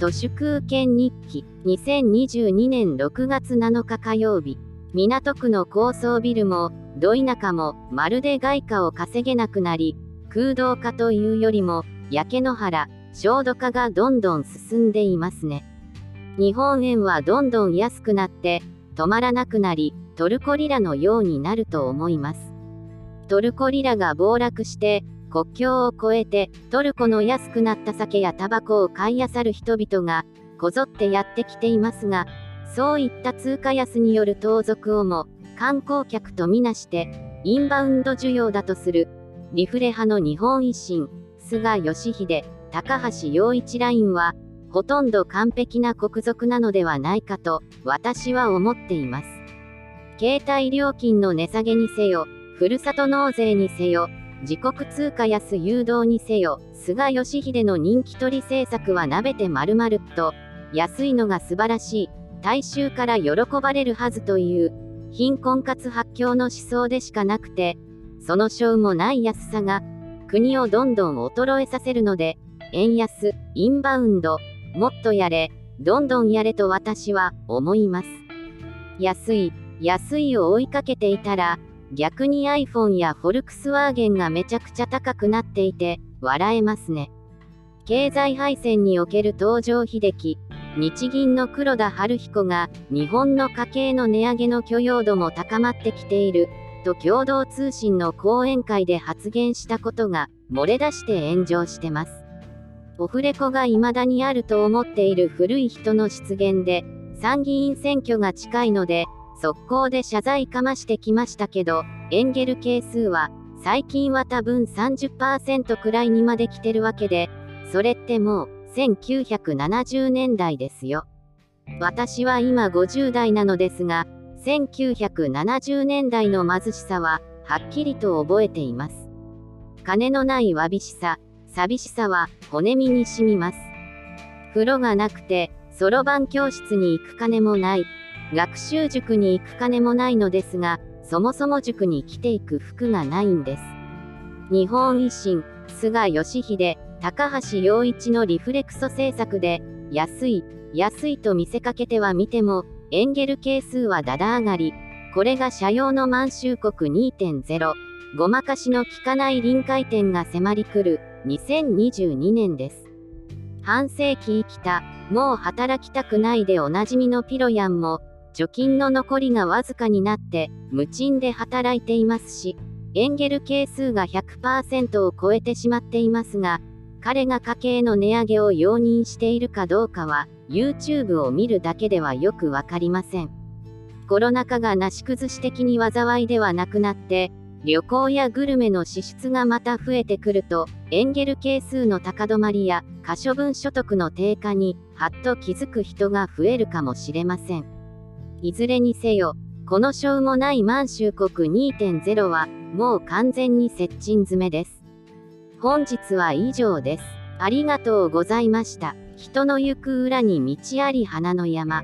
都市空権日記2022年6月7日火曜日。港区の高層ビルもど田舎もまるで外貨を稼げなくなり空洞化というよりも焼け野原焦土化がどんどん進んでいますね。日本円はどんどん安くなって止まらなくなりトルコリラのようになると思います。トルコリラが暴落して国境を越えてトルコの安くなった酒やタバコを買い漁る人々がこぞってやってきていますがそういった通貨安による盗賊をも観光客とみなしてインバウンド需要だとするリフレ派の日本維新菅義偉高橋洋一ラインはほとんど完璧な国賊なのではないかと私は思っています。携帯料金の値下げにせよふるさと納税にせよ自国通貨安誘導にせよ、菅義偉の人気取り政策はなべてまるまるっと、安いのが素晴らしい、大衆から喜ばれるはずという、貧困かつ発狂の思想でしかなくて、そのしょうもない安さが、国をどんどん衰えさせるので、円安、インバウンド、もっとやれ、どんどんやれと私は思います。安い、安いを追いかけていたら、逆に iPhone やフォルクスワーゲンがめちゃくちゃ高くなっていて、笑えますね。経済敗戦における東条英機、日銀の黒田晴彦が、日本の家計の値上げの許容度も高まってきている、と共同通信の講演会で発言したことが、漏れ出して炎上してます。オフレコが未だにあると思っている古い人の失言で、参議院選挙が近いので、速攻で謝罪かましてきましたけど、エンゲル係数は、最近は多分30%くらいにまで来てるわけで、それってもう、1970年代ですよ。私は今50代なのですが、1970年代の貧しさは、はっきりと覚えています。金のないわびしさ、寂しさは、骨身に染みます。風呂がなくて、そろばん教室に行く金もない。学習塾に行く金もないのですが、そもそも塾に着ていく服がないんです。日本維新、菅義偉、高橋洋一のリフレクソ政策で、安い、安いと見せかけては見ても、エンゲル係数はだだ上がり、これが社用の満州国2.0、ごまかしの効かない臨界点が迫り来る、2022年です。半世紀生きた、もう働きたくないでおなじみのピロヤンも、貯金の残りがわずかになって無賃で働いていますしエンゲル係数が100%を超えてしまっていますが彼が家計の値上げを容認しているかどうかは YouTube を見るだけではよくわかりませんコロナ禍がなし崩し的に災いではなくなって旅行やグルメの支出がまた増えてくるとエンゲル係数の高止まりや可処分所得の低下にはっと気づく人が増えるかもしれません。いずれにせよ、このしょうもない満州国2.0は、もう完全に接近詰めです。本日は以上です。ありがとうございました。人の行く裏に道あり花の山。